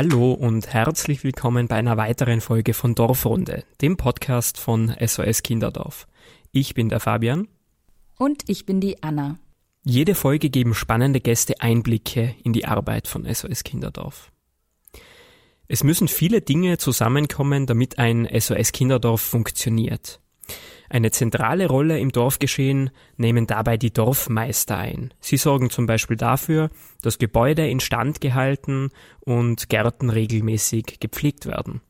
Hallo und herzlich willkommen bei einer weiteren Folge von Dorfrunde, dem Podcast von SOS Kinderdorf. Ich bin der Fabian. Und ich bin die Anna. Jede Folge geben spannende Gäste Einblicke in die Arbeit von SOS Kinderdorf. Es müssen viele Dinge zusammenkommen, damit ein SOS Kinderdorf funktioniert. Eine zentrale Rolle im Dorfgeschehen nehmen dabei die Dorfmeister ein. Sie sorgen zum Beispiel dafür, dass Gebäude instand gehalten und Gärten regelmäßig gepflegt werden.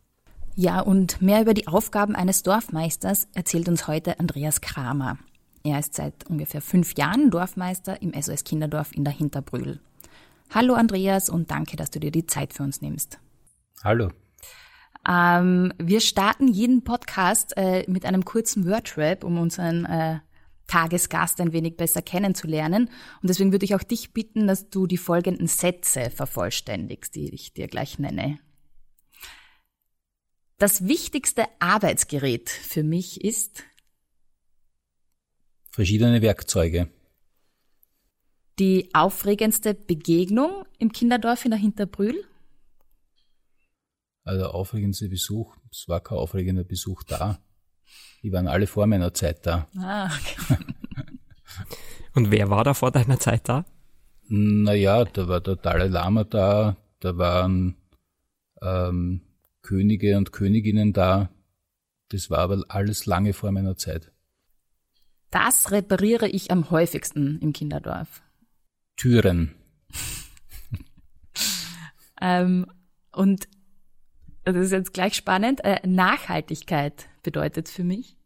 Ja, und mehr über die Aufgaben eines Dorfmeisters erzählt uns heute Andreas Kramer. Er ist seit ungefähr fünf Jahren Dorfmeister im SOS Kinderdorf in der Hinterbrühl. Hallo Andreas und danke, dass du dir die Zeit für uns nimmst. Hallo. Ähm, wir starten jeden Podcast äh, mit einem kurzen Wordrap, um unseren äh, Tagesgast ein wenig besser kennenzulernen. Und deswegen würde ich auch dich bitten, dass du die folgenden Sätze vervollständigst, die ich dir gleich nenne. Das wichtigste Arbeitsgerät für mich ist verschiedene Werkzeuge. Die aufregendste Begegnung im Kinderdorf in der Hinterbrühl? Also der aufregendste Besuch, es war kein aufregender Besuch da. Die waren alle vor meiner Zeit da. Ah, okay. Und wer war da vor deiner Zeit da? Naja, da war der Dalai Lama da, da waren ähm, Könige und Königinnen da. Das war aber alles lange vor meiner Zeit. Das repariere ich am häufigsten im Kinderdorf. Türen. ähm, und das ist jetzt gleich spannend, äh, Nachhaltigkeit bedeutet für mich?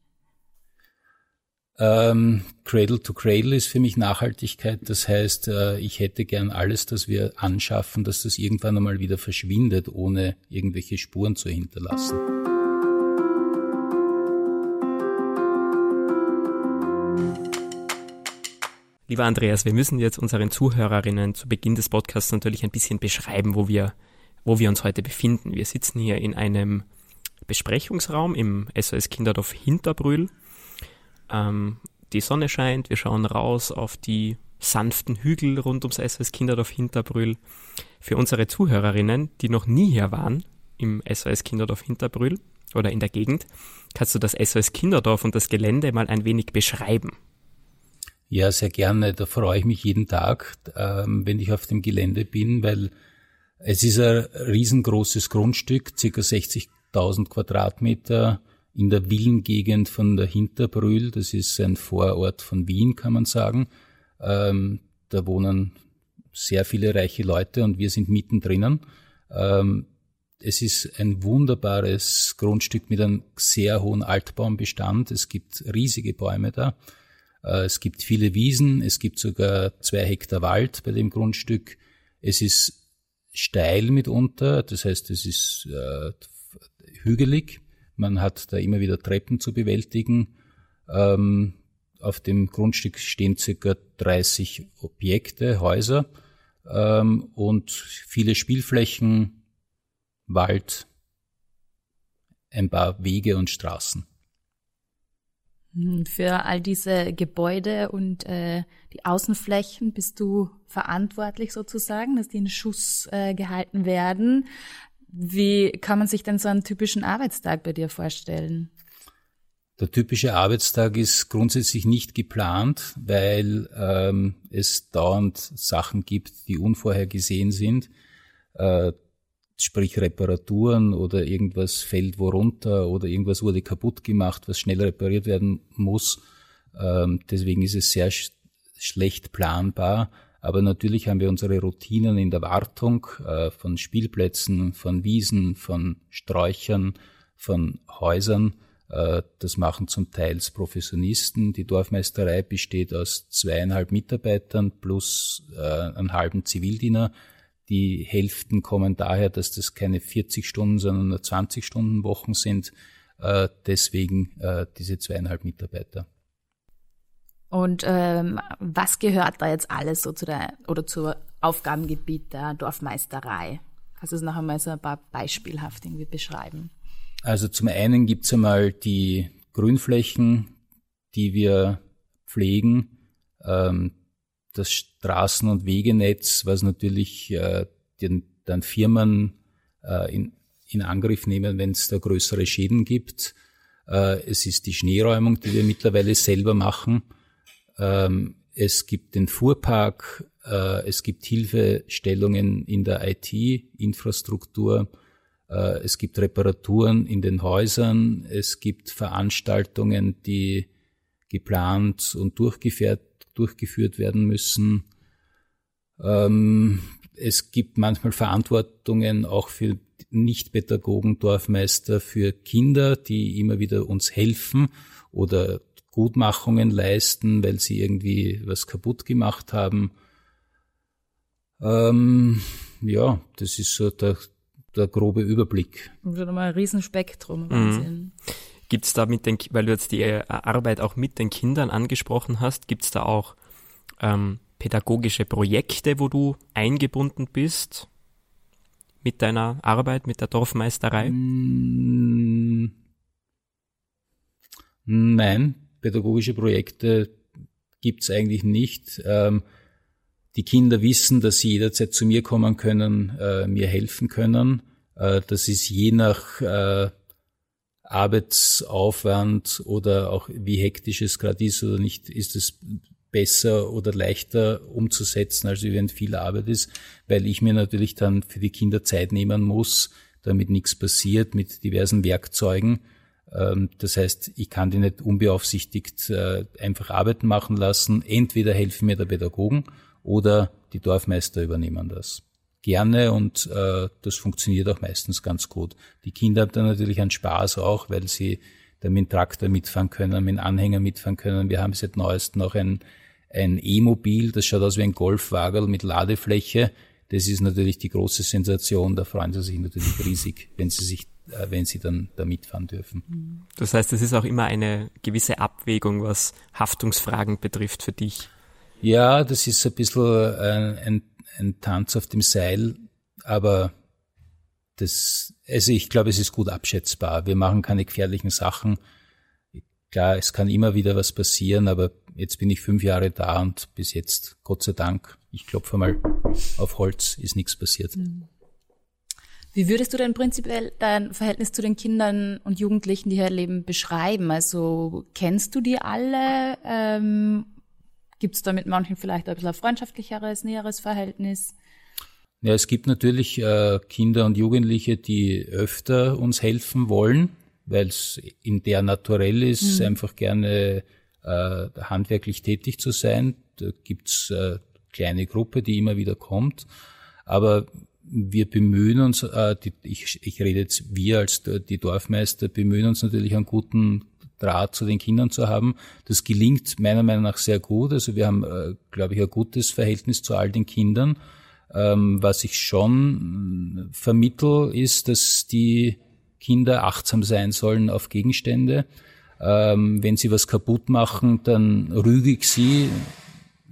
Ähm, Cradle to Cradle ist für mich Nachhaltigkeit. Das heißt, äh, ich hätte gern alles, das wir anschaffen, dass das irgendwann einmal wieder verschwindet, ohne irgendwelche Spuren zu hinterlassen. Lieber Andreas, wir müssen jetzt unseren Zuhörerinnen zu Beginn des Podcasts natürlich ein bisschen beschreiben, wo wir wo wir uns heute befinden. Wir sitzen hier in einem Besprechungsraum im SOS Kinderdorf Hinterbrühl. Ähm, die Sonne scheint, wir schauen raus auf die sanften Hügel rund ums SOS Kinderdorf Hinterbrühl. Für unsere Zuhörerinnen, die noch nie hier waren im SOS Kinderdorf Hinterbrühl oder in der Gegend, kannst du das SOS Kinderdorf und das Gelände mal ein wenig beschreiben? Ja, sehr gerne. Da freue ich mich jeden Tag, ähm, wenn ich auf dem Gelände bin, weil es ist ein riesengroßes Grundstück, circa 60.000 Quadratmeter in der Villengegend von der Hinterbrühl. Das ist ein Vorort von Wien, kann man sagen. Ähm, da wohnen sehr viele reiche Leute und wir sind mittendrin. Ähm, es ist ein wunderbares Grundstück mit einem sehr hohen Altbaumbestand. Es gibt riesige Bäume da. Äh, es gibt viele Wiesen. Es gibt sogar zwei Hektar Wald bei dem Grundstück. Es ist steil mitunter, das heißt, es ist äh, hügelig. Man hat da immer wieder Treppen zu bewältigen. Ähm, auf dem Grundstück stehen circa 30 Objekte, Häuser ähm, und viele Spielflächen, Wald, ein paar Wege und Straßen. Hm, für all diese Gebäude und äh, die Außenflächen bist du verantwortlich sozusagen, dass die in Schuss äh, gehalten werden. Wie kann man sich denn so einen typischen Arbeitstag bei dir vorstellen? Der typische Arbeitstag ist grundsätzlich nicht geplant, weil ähm, es dauernd Sachen gibt, die unvorhergesehen sind. Äh, sprich Reparaturen oder irgendwas fällt wo runter oder irgendwas wurde kaputt gemacht, was schnell repariert werden muss. Ähm, deswegen ist es sehr sch schlecht planbar. Aber natürlich haben wir unsere Routinen in der Wartung äh, von Spielplätzen, von Wiesen, von Sträuchern, von Häusern. Äh, das machen zum Teil Professionisten. Die Dorfmeisterei besteht aus zweieinhalb Mitarbeitern plus äh, einen halben Zivildiener. Die Hälften kommen daher, dass das keine 40 Stunden, sondern nur 20 Stunden Wochen sind. Äh, deswegen äh, diese zweieinhalb Mitarbeiter. Und ähm, was gehört da jetzt alles so zu der oder zur Aufgabengebiet der Dorfmeisterei? Kannst du es noch einmal so ein paar beispielhaft irgendwie beschreiben? Also zum einen gibt's einmal die Grünflächen, die wir pflegen. Ähm, das Straßen- und Wegenetz, was natürlich äh, den, den Firmen äh, in, in Angriff nehmen, wenn es da größere Schäden gibt. Äh, es ist die Schneeräumung, die wir mittlerweile selber machen. Ähm, es gibt den Fuhrpark, äh, es gibt Hilfestellungen in der IT-Infrastruktur, äh, es gibt Reparaturen in den Häusern, es gibt Veranstaltungen, die geplant und durchgeführt, durchgeführt werden müssen. Ähm, es gibt manchmal Verantwortungen auch für Nichtpädagogen, Dorfmeister, für Kinder, die immer wieder uns helfen oder Gutmachungen leisten, weil sie irgendwie was kaputt gemacht haben. Ähm, ja, das ist so der, der grobe Überblick. Schon mal ein Riesenspektrum. Mhm. Gibt es da mit den, weil du jetzt die äh, Arbeit auch mit den Kindern angesprochen hast, gibt es da auch ähm, pädagogische Projekte, wo du eingebunden bist mit deiner Arbeit, mit der Dorfmeisterei? Mm, nein, pädagogische Projekte gibt's eigentlich nicht. Ähm, die Kinder wissen, dass sie jederzeit zu mir kommen können, äh, mir helfen können. Äh, das ist je nach äh, Arbeitsaufwand oder auch wie hektisch es gerade ist oder nicht, ist es besser oder leichter umzusetzen, als wenn viel Arbeit ist, weil ich mir natürlich dann für die Kinder Zeit nehmen muss, damit nichts passiert mit diversen Werkzeugen. Ähm, das heißt, ich kann die nicht unbeaufsichtigt äh, einfach Arbeiten machen lassen. Entweder helfen mir der Pädagogen oder die Dorfmeister übernehmen das. Gerne und äh, das funktioniert auch meistens ganz gut. Die Kinder haben dann natürlich einen Spaß auch, weil sie dann mit dem Traktor mitfahren können, mit dem Anhänger mitfahren können. Wir haben seit neuestem noch ein, ein E-Mobil, das schaut aus wie ein Golfwagen mit Ladefläche. Das ist natürlich die große Sensation. Da freuen sie sich natürlich riesig, wenn sie sich äh, wenn sie dann da mitfahren dürfen. Das heißt, es ist auch immer eine gewisse Abwägung, was Haftungsfragen betrifft für dich. Ja, das ist ein bisschen ein, ein, ein Tanz auf dem Seil, aber das, also ich glaube, es ist gut abschätzbar. Wir machen keine gefährlichen Sachen. Klar, es kann immer wieder was passieren, aber jetzt bin ich fünf Jahre da und bis jetzt, Gott sei Dank, ich klopfe mal auf Holz, ist nichts passiert. Mhm. Wie würdest du denn prinzipiell dein Verhältnis zu den Kindern und Jugendlichen, die hier leben, beschreiben? Also kennst du die alle? Ähm, Gibt es da mit manchen vielleicht ein bisschen ein freundschaftlicheres, näheres Verhältnis? Ja, es gibt natürlich äh, Kinder und Jugendliche, die öfter uns helfen wollen, weil es in der naturell ist, mhm. einfach gerne äh, handwerklich tätig zu sein. Da gibt's äh, kleine Gruppe, die immer wieder kommt. Aber wir bemühen uns, äh, die, ich, ich rede jetzt wir als die Dorfmeister, bemühen uns natürlich einen guten Draht zu den Kindern zu haben. Das gelingt meiner Meinung nach sehr gut. Also wir haben, äh, glaube ich, ein gutes Verhältnis zu all den Kindern. Ähm, was ich schon vermittel, ist, dass die Kinder achtsam sein sollen auf Gegenstände. Ähm, wenn sie was kaputt machen, dann rüge ich sie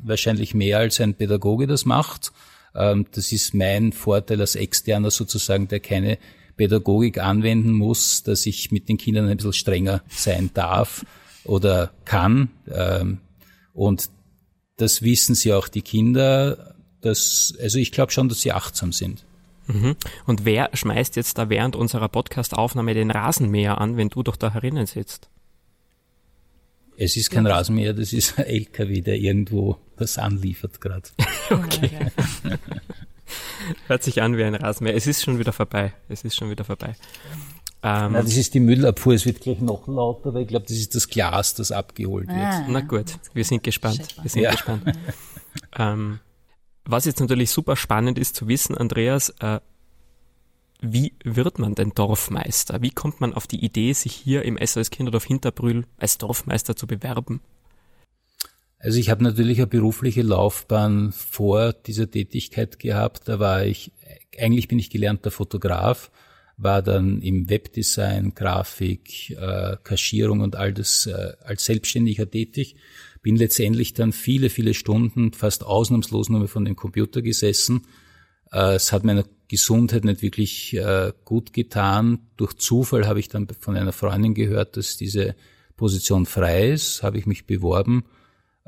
wahrscheinlich mehr als ein Pädagoge das macht. Ähm, das ist mein Vorteil als Externer sozusagen, der keine Pädagogik anwenden muss, dass ich mit den Kindern ein bisschen strenger sein darf oder kann. Ähm, und das wissen sie auch die Kinder. Dass, also ich glaube schon, dass sie achtsam sind. Mhm. Und wer schmeißt jetzt da während unserer Podcast-Aufnahme den Rasenmäher an, wenn du doch da herinnen sitzt? Es ist kein Rasenmäher, das ist ein LKW, der irgendwo was anliefert gerade. okay. Hört sich an wie ein Rasenmäher. Es ist schon wieder vorbei. Es ist schon wieder vorbei. Ähm, Nein, das ist die Müllabfuhr. Es wird gleich noch lauter, weil ich glaube, das ist das Glas, das abgeholt wird. Ah, Na gut, wir sind gespannt. Wir sind ja. gespannt. ähm, was jetzt natürlich super spannend ist zu wissen, Andreas, äh, wie wird man denn Dorfmeister? Wie kommt man auf die Idee, sich hier im SOS Kinderdorf Hinterbrühl als Dorfmeister zu bewerben? Also ich habe natürlich eine berufliche Laufbahn vor dieser Tätigkeit gehabt. Da war ich, eigentlich bin ich gelernter Fotograf, war dann im Webdesign, Grafik, äh, Kaschierung und all das äh, als Selbstständiger tätig. Bin letztendlich dann viele, viele Stunden fast ausnahmslos nur mehr von dem Computer gesessen. Äh, es hat meiner Gesundheit nicht wirklich äh, gut getan. Durch Zufall habe ich dann von einer Freundin gehört, dass diese Position frei ist, habe ich mich beworben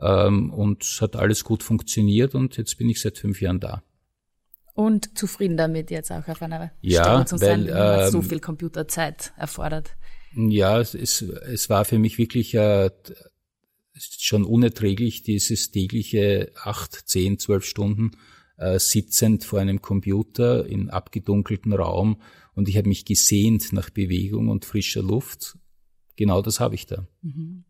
ähm, und es hat alles gut funktioniert und jetzt bin ich seit fünf Jahren da. Und zufrieden damit jetzt auch auf einer ja, Stelle zu sein, weil, ähm, so viel Computerzeit erfordert. Ja, es, es war für mich wirklich äh, schon unerträglich, dieses tägliche acht, zehn, zwölf Stunden äh, sitzend vor einem Computer in abgedunkelten Raum und ich habe mich gesehnt nach Bewegung und frischer Luft. Genau das habe ich da. Mhm.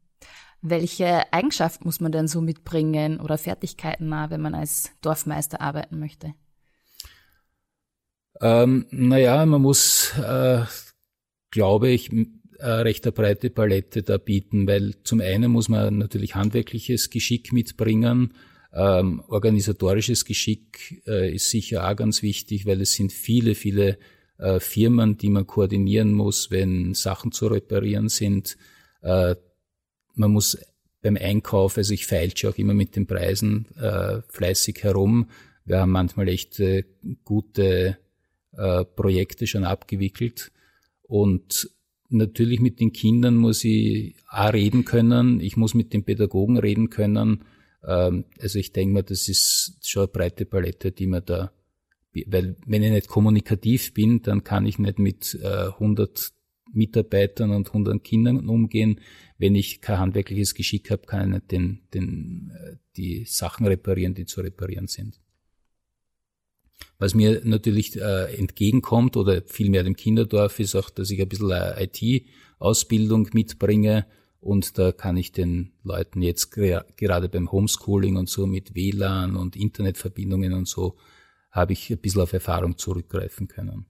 Welche Eigenschaft muss man denn so mitbringen oder Fertigkeiten, wenn man als Dorfmeister arbeiten möchte? Ähm, naja, man muss, äh, glaube ich, äh, recht eine breite Palette da bieten, weil zum einen muss man natürlich handwerkliches Geschick mitbringen, ähm, organisatorisches Geschick äh, ist sicher auch ganz wichtig, weil es sind viele, viele äh, Firmen, die man koordinieren muss, wenn Sachen zu reparieren sind. Äh, man muss beim Einkauf, also ich feilsche auch immer mit den Preisen äh, fleißig herum. Wir haben manchmal echt äh, gute äh, Projekte schon abgewickelt. Und natürlich mit den Kindern muss ich auch reden können. Ich muss mit den Pädagogen reden können. Ähm, also ich denke mal, das ist schon eine breite Palette, die man da, weil wenn ich nicht kommunikativ bin, dann kann ich nicht mit äh, 100 Mitarbeitern und 100 Kindern umgehen. Wenn ich kein handwerkliches Geschick habe, kann ich nicht den, den, äh, die Sachen reparieren, die zu reparieren sind. Was mir natürlich äh, entgegenkommt oder vielmehr dem Kinderdorf ist auch, dass ich ein bisschen IT-Ausbildung mitbringe und da kann ich den Leuten jetzt gerade beim Homeschooling und so mit WLAN und Internetverbindungen und so habe ich ein bisschen auf Erfahrung zurückgreifen können.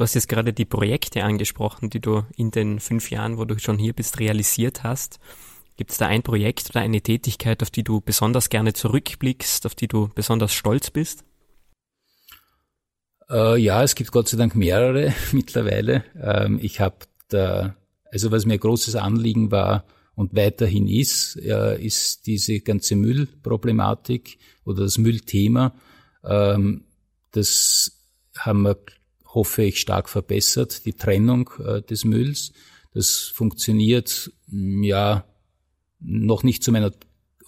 Du hast jetzt gerade die Projekte angesprochen, die du in den fünf Jahren, wo du schon hier bist, realisiert hast. Gibt es da ein Projekt oder eine Tätigkeit, auf die du besonders gerne zurückblickst, auf die du besonders stolz bist? Äh, ja, es gibt Gott sei Dank mehrere mittlerweile. Ähm, ich habe da, also was mir großes Anliegen war und weiterhin ist, äh, ist diese ganze Müllproblematik oder das Müllthema. Ähm, das haben wir hoffe ich, stark verbessert, die Trennung äh, des Mülls. Das funktioniert, mm, ja, noch nicht zu meiner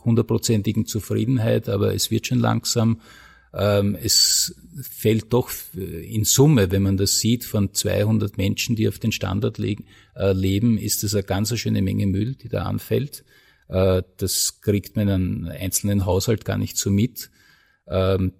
hundertprozentigen Zufriedenheit, aber es wird schon langsam. Ähm, es fällt doch in Summe, wenn man das sieht, von 200 Menschen, die auf den Standard le äh, leben, ist das eine ganz schöne Menge Müll, die da anfällt. Äh, das kriegt man in einem einzelnen Haushalt gar nicht so mit. Ähm,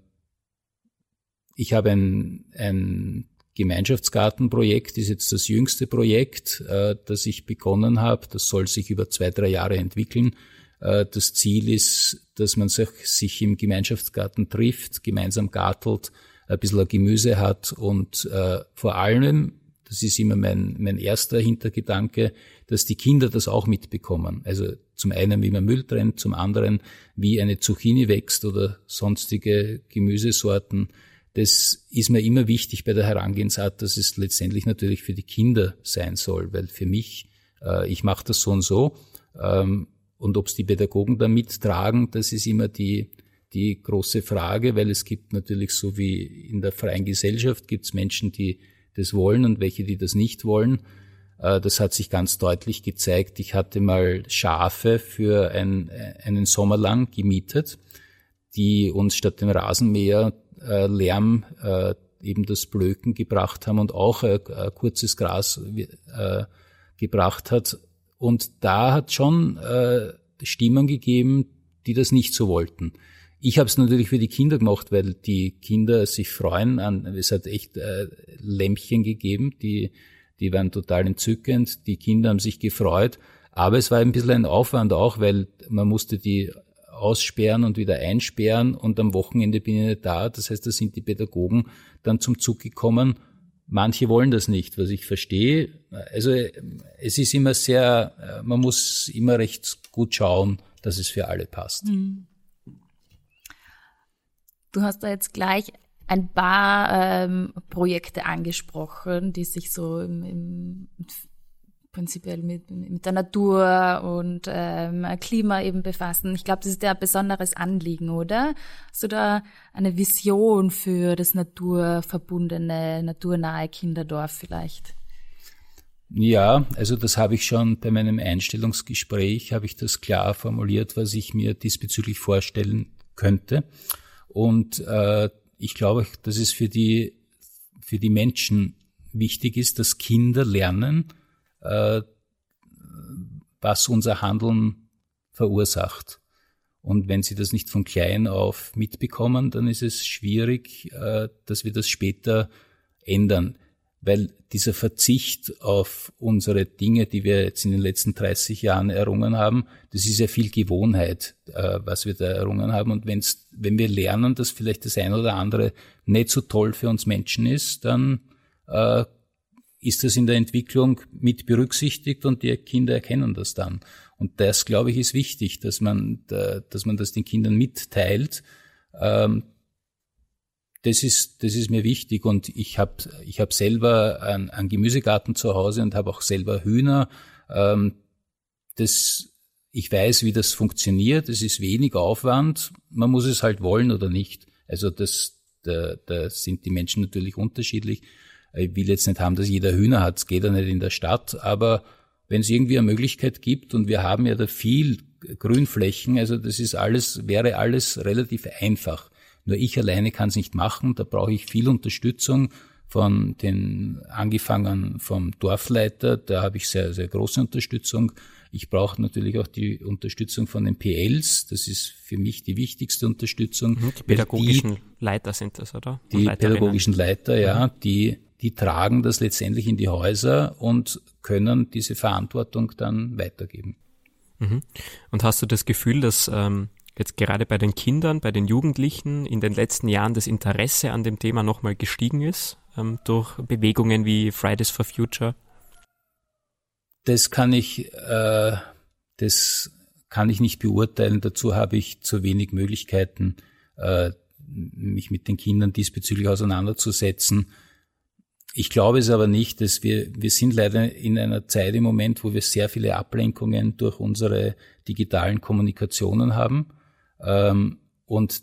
ich habe ein, ein Gemeinschaftsgartenprojekt ist jetzt das jüngste Projekt, äh, das ich begonnen habe. Das soll sich über zwei, drei Jahre entwickeln. Äh, das Ziel ist, dass man sich, sich im Gemeinschaftsgarten trifft, gemeinsam gartelt, ein bisschen Gemüse hat und äh, vor allem, das ist immer mein, mein erster Hintergedanke, dass die Kinder das auch mitbekommen. Also zum einen, wie man Müll trennt, zum anderen, wie eine Zucchini wächst oder sonstige Gemüsesorten das ist mir immer wichtig bei der Herangehensart, dass es letztendlich natürlich für die Kinder sein soll, weil für mich, äh, ich mache das so und so, ähm, und ob es die Pädagogen da mittragen, das ist immer die, die große Frage, weil es gibt natürlich so wie in der freien Gesellschaft gibt es Menschen, die das wollen und welche, die das nicht wollen. Äh, das hat sich ganz deutlich gezeigt. Ich hatte mal Schafe für ein, einen Sommer lang gemietet, die uns statt dem Rasenmäher äh, Lärm äh, eben das Blöken gebracht haben und auch äh, kurzes Gras äh, gebracht hat. Und da hat schon äh, Stimmen gegeben, die das nicht so wollten. Ich habe es natürlich für die Kinder gemacht, weil die Kinder sich freuen an. Es hat echt äh, Lämpchen gegeben, die die waren total entzückend. Die Kinder haben sich gefreut, aber es war ein bisschen ein Aufwand auch, weil man musste die aussperren und wieder einsperren und am Wochenende bin ich nicht da. Das heißt, da sind die Pädagogen dann zum Zug gekommen. Manche wollen das nicht, was ich verstehe. Also es ist immer sehr, man muss immer recht gut schauen, dass es für alle passt. Hm. Du hast da jetzt gleich ein paar ähm, Projekte angesprochen, die sich so im, im prinzipiell mit, mit der Natur und ähm, Klima eben befassen. Ich glaube, das ist ja ein besonderes Anliegen, oder? Du da eine Vision für das naturverbundene, naturnahe Kinderdorf vielleicht? Ja, also das habe ich schon bei meinem Einstellungsgespräch, habe ich das klar formuliert, was ich mir diesbezüglich vorstellen könnte. Und äh, ich glaube, dass es für die, für die Menschen wichtig ist, dass Kinder lernen, was unser Handeln verursacht. Und wenn sie das nicht von klein auf mitbekommen, dann ist es schwierig, äh, dass wir das später ändern weil dieser Verzicht auf unsere Dinge, die wir jetzt in den letzten 30 Jahren errungen haben, das ist ja viel Gewohnheit, äh, was wir da errungen haben. Und wenn's, wenn wir lernen, dass vielleicht das eine oder andere nicht so toll für uns Menschen ist, dann äh, ist das in der Entwicklung mit berücksichtigt und die Kinder erkennen das dann. Und das, glaube ich, ist wichtig, dass man, dass man das den Kindern mitteilt, ähm, das ist, das ist mir wichtig und ich habe ich hab selber einen, einen Gemüsegarten zu Hause und habe auch selber Hühner. Ähm, das, ich weiß, wie das funktioniert. Es ist wenig Aufwand. Man muss es halt wollen oder nicht. Also das, da, da sind die Menschen natürlich unterschiedlich. Ich will jetzt nicht haben, dass jeder Hühner hat. Es geht ja nicht in der Stadt. Aber wenn es irgendwie eine Möglichkeit gibt und wir haben ja da viel Grünflächen, also das ist alles, wäre alles relativ einfach. Nur ich alleine kann es nicht machen. Da brauche ich viel Unterstützung von den angefangen vom Dorfleiter. Da habe ich sehr, sehr große Unterstützung. Ich brauche natürlich auch die Unterstützung von den PLs. Das ist für mich die wichtigste Unterstützung. Mhm, die pädagogischen die, Leiter sind das, oder? Und die pädagogischen Leiter, ja, die, die tragen das letztendlich in die Häuser und können diese Verantwortung dann weitergeben. Mhm. Und hast du das Gefühl, dass ähm, jetzt gerade bei den Kindern, bei den Jugendlichen in den letzten Jahren das Interesse an dem Thema nochmal gestiegen ist ähm, durch Bewegungen wie Fridays for Future? Das kann ich, äh, das kann ich nicht beurteilen. Dazu habe ich zu wenig Möglichkeiten, äh, mich mit den Kindern diesbezüglich auseinanderzusetzen. Ich glaube es aber nicht, dass wir, wir sind leider in einer Zeit im Moment, wo wir sehr viele Ablenkungen durch unsere digitalen Kommunikationen haben. Ähm, und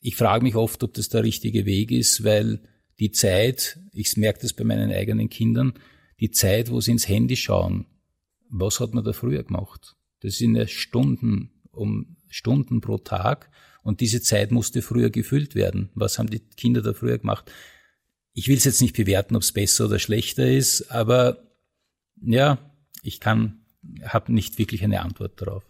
ich frage mich oft, ob das der richtige Weg ist, weil die Zeit, ich merke das bei meinen eigenen Kindern, die Zeit, wo sie ins Handy schauen, was hat man da früher gemacht? Das sind ja Stunden um Stunden pro Tag und diese Zeit musste früher gefüllt werden. Was haben die Kinder da früher gemacht? Ich will es jetzt nicht bewerten, ob es besser oder schlechter ist, aber ja, ich kann, habe nicht wirklich eine Antwort darauf.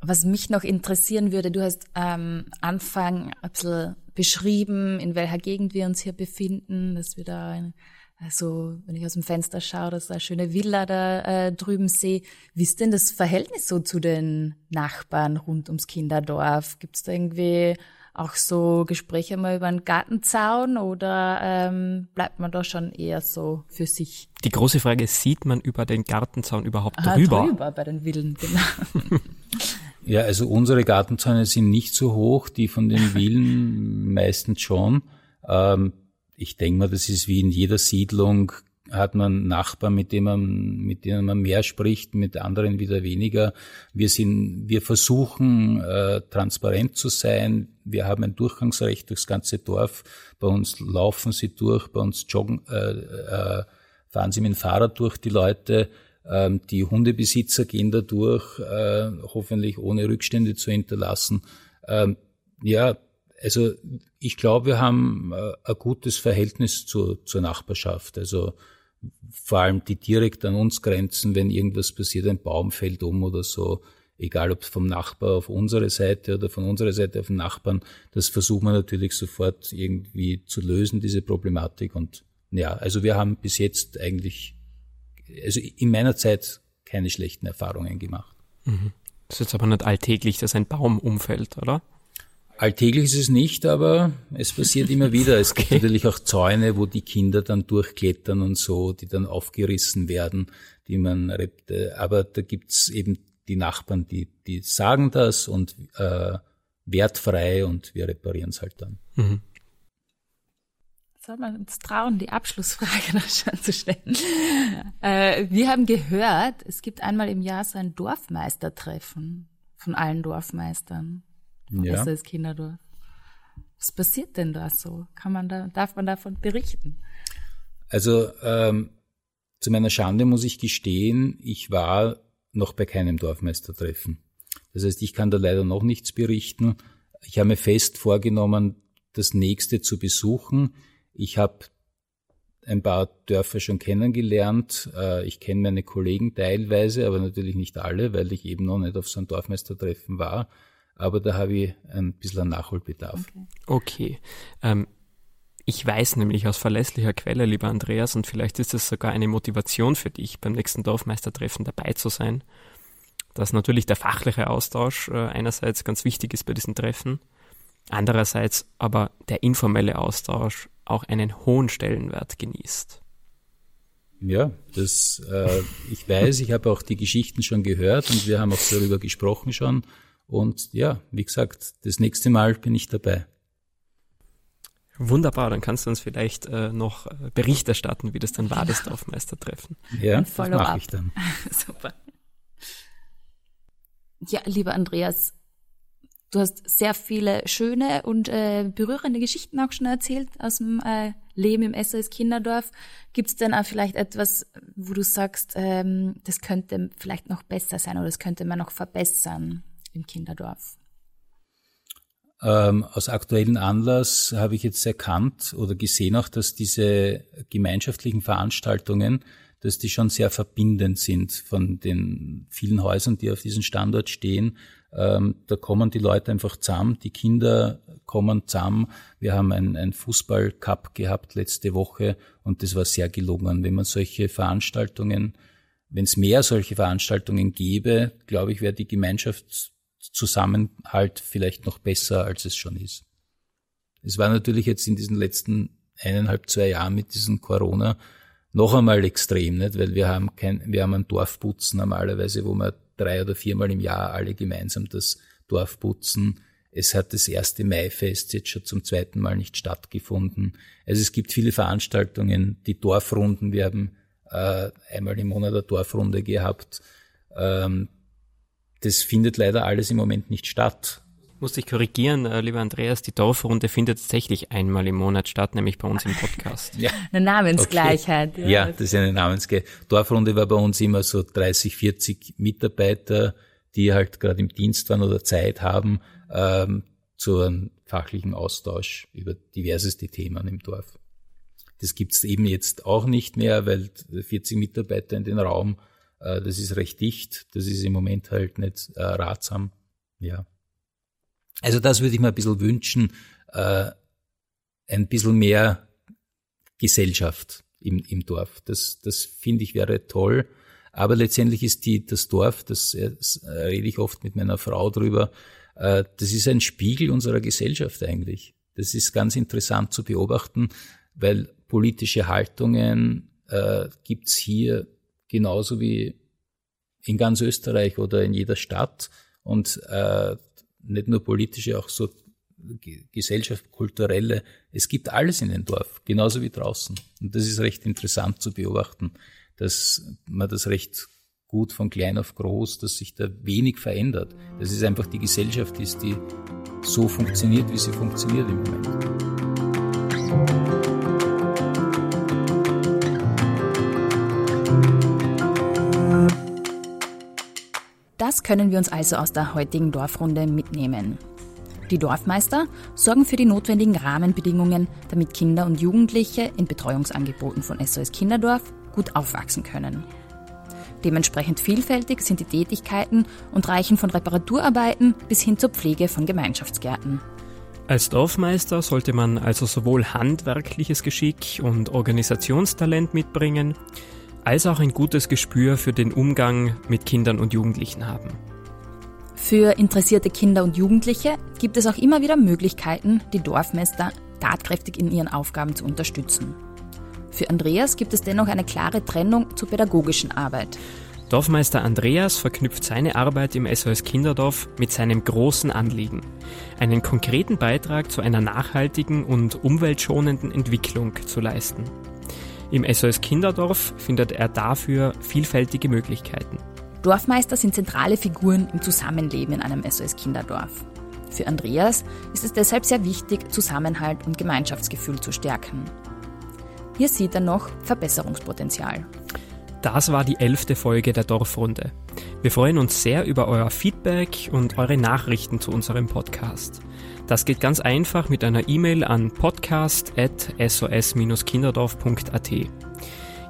Was mich noch interessieren würde, du hast am ähm, Anfang ein bisschen beschrieben, in welcher Gegend wir uns hier befinden, dass wir da, ein, also wenn ich aus dem Fenster schaue, dass da eine schöne Villa da äh, drüben sehe. Wie ist denn das Verhältnis so zu den Nachbarn rund ums Kinderdorf? Gibt es da irgendwie auch so Gespräche mal über einen Gartenzaun oder ähm, bleibt man da schon eher so für sich? Die große Frage ist, sieht man über den Gartenzaun überhaupt Aha, drüber? drüber bei den Villen, genau. Ja, also unsere Gartenzäune sind nicht so hoch, die von den Villen meistens schon. Ähm, ich denke mal, das ist wie in jeder Siedlung, hat man Nachbarn, mit denen man, mit denen man mehr spricht, mit anderen wieder weniger. Wir sind, wir versuchen, äh, transparent zu sein. Wir haben ein Durchgangsrecht durchs ganze Dorf. Bei uns laufen sie durch, bei uns joggen, äh, äh, fahren sie mit dem Fahrrad durch die Leute. Ähm, die Hundebesitzer gehen da durch, äh, hoffentlich ohne Rückstände zu hinterlassen. Ähm, ja, also ich glaube, wir haben äh, ein gutes Verhältnis zur, zur Nachbarschaft. Also vor allem die direkt an uns grenzen, wenn irgendwas passiert, ein Baum fällt um oder so, egal ob vom Nachbar auf unsere Seite oder von unserer Seite auf den Nachbarn, das versuchen wir natürlich sofort irgendwie zu lösen, diese Problematik. Und ja, also wir haben bis jetzt eigentlich also in meiner Zeit keine schlechten Erfahrungen gemacht. Mhm. Das ist jetzt aber nicht alltäglich, dass ein Baum umfällt, oder? Alltäglich ist es nicht, aber es passiert immer wieder. Es gibt natürlich auch Zäune, wo die Kinder dann durchklettern und so, die dann aufgerissen werden, die man, aber da gibt's eben die Nachbarn, die, die sagen das und äh, wertfrei und wir reparieren es halt dann. Mhm soll man uns trauen, die Abschlussfrage noch schon zu stellen. Äh, wir haben gehört, es gibt einmal im Jahr so ein Dorfmeistertreffen von allen Dorfmeistern. Ja. Das Kinderdorf. Was passiert denn da so? Kann man da, darf man davon berichten? Also ähm, zu meiner Schande muss ich gestehen, ich war noch bei keinem Dorfmeistertreffen. Das heißt, ich kann da leider noch nichts berichten. Ich habe mir fest vorgenommen, das nächste zu besuchen. Ich habe ein paar Dörfer schon kennengelernt. Äh, ich kenne meine Kollegen teilweise, aber natürlich nicht alle, weil ich eben noch nicht auf so einem Dorfmeistertreffen war. Aber da habe ich ein bisschen Nachholbedarf. Okay. okay. Ähm, ich weiß nämlich aus verlässlicher Quelle, lieber Andreas, und vielleicht ist es sogar eine Motivation für dich, beim nächsten Dorfmeistertreffen dabei zu sein, dass natürlich der fachliche Austausch äh, einerseits ganz wichtig ist bei diesen Treffen, andererseits aber der informelle Austausch auch einen hohen Stellenwert genießt. Ja, das, äh, ich weiß, ich habe auch die Geschichten schon gehört und wir haben auch darüber gesprochen schon. Und ja, wie gesagt, das nächste Mal bin ich dabei. Wunderbar, dann kannst du uns vielleicht äh, noch äh, Bericht erstatten, wie das dann war, das Dorfmeistertreffen. Ja, das mache ich dann. Super. Ja, lieber Andreas, Du hast sehr viele schöne und äh, berührende Geschichten auch schon erzählt aus dem äh, Leben im SOS Kinderdorf. Gibt es denn auch vielleicht etwas, wo du sagst, ähm, das könnte vielleicht noch besser sein oder das könnte man noch verbessern im Kinderdorf? Ähm, aus aktuellen Anlass habe ich jetzt erkannt oder gesehen auch, dass diese gemeinschaftlichen Veranstaltungen, dass die schon sehr verbindend sind von den vielen Häusern, die auf diesem Standort stehen ähm, da kommen die Leute einfach zusammen, die Kinder kommen zusammen. Wir haben ein, ein Fußballcup gehabt letzte Woche und das war sehr gelungen. Wenn man solche Veranstaltungen, wenn es mehr solche Veranstaltungen gäbe, glaube ich, wäre die Gemeinschaftszusammenhalt vielleicht noch besser, als es schon ist. Es war natürlich jetzt in diesen letzten eineinhalb, zwei Jahren mit diesem Corona noch einmal extrem, nicht? weil wir haben kein, wir haben ein Dorfputzen normalerweise, wo man drei oder viermal im Jahr alle gemeinsam das Dorf putzen. Es hat das erste Maifest jetzt schon zum zweiten Mal nicht stattgefunden. Also es gibt viele Veranstaltungen, die Dorfrunden. Wir haben äh, einmal im Monat eine Dorfrunde gehabt. Ähm, das findet leider alles im Moment nicht statt muss dich korrigieren, äh, lieber Andreas, die Dorfrunde findet tatsächlich einmal im Monat statt, nämlich bei uns im Podcast. ja. Eine Namensgleichheit. Okay. Ja. das ist eine Namensgleichheit. Dorfrunde war bei uns immer so 30, 40 Mitarbeiter, die halt gerade im Dienst waren oder Zeit haben, ähm, zu einem fachlichen Austausch über diverseste Themen im Dorf. Das gibt's eben jetzt auch nicht mehr, weil 40 Mitarbeiter in den Raum, äh, das ist recht dicht, das ist im Moment halt nicht äh, ratsam. Ja. Also das würde ich mir ein bisschen wünschen, äh, ein bisschen mehr Gesellschaft im, im Dorf. Das, das finde ich wäre toll. Aber letztendlich ist die, das Dorf, das, das rede ich oft mit meiner Frau drüber, äh, das ist ein Spiegel unserer Gesellschaft eigentlich. Das ist ganz interessant zu beobachten, weil politische Haltungen äh, gibt's hier genauso wie in ganz Österreich oder in jeder Stadt. Und äh, nicht nur politische, auch so Gesellschaft, kulturelle. Es gibt alles in dem Dorf, genauso wie draußen. Und das ist recht interessant zu beobachten, dass man das recht gut von klein auf groß, dass sich da wenig verändert. Das ist einfach die Gesellschaft ist, die so funktioniert, wie sie funktioniert im Moment. Das können wir uns also aus der heutigen Dorfrunde mitnehmen. Die Dorfmeister sorgen für die notwendigen Rahmenbedingungen, damit Kinder und Jugendliche in Betreuungsangeboten von SOS Kinderdorf gut aufwachsen können. Dementsprechend vielfältig sind die Tätigkeiten und reichen von Reparaturarbeiten bis hin zur Pflege von Gemeinschaftsgärten. Als Dorfmeister sollte man also sowohl handwerkliches Geschick und Organisationstalent mitbringen, als auch ein gutes Gespür für den Umgang mit Kindern und Jugendlichen haben. Für interessierte Kinder und Jugendliche gibt es auch immer wieder Möglichkeiten, die Dorfmeister tatkräftig in ihren Aufgaben zu unterstützen. Für Andreas gibt es dennoch eine klare Trennung zur pädagogischen Arbeit. Dorfmeister Andreas verknüpft seine Arbeit im SOS Kinderdorf mit seinem großen Anliegen, einen konkreten Beitrag zu einer nachhaltigen und umweltschonenden Entwicklung zu leisten. Im SOS Kinderdorf findet er dafür vielfältige Möglichkeiten. Dorfmeister sind zentrale Figuren im Zusammenleben in einem SOS Kinderdorf. Für Andreas ist es deshalb sehr wichtig, Zusammenhalt und Gemeinschaftsgefühl zu stärken. Hier sieht er noch Verbesserungspotenzial. Das war die elfte Folge der Dorfrunde. Wir freuen uns sehr über euer Feedback und eure Nachrichten zu unserem Podcast. Das geht ganz einfach mit einer E-Mail an podcast.sos-kinderdorf.at.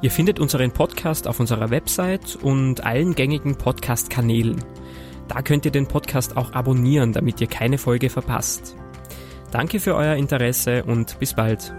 Ihr findet unseren Podcast auf unserer Website und allen gängigen Podcast-Kanälen. Da könnt ihr den Podcast auch abonnieren, damit ihr keine Folge verpasst. Danke für euer Interesse und bis bald.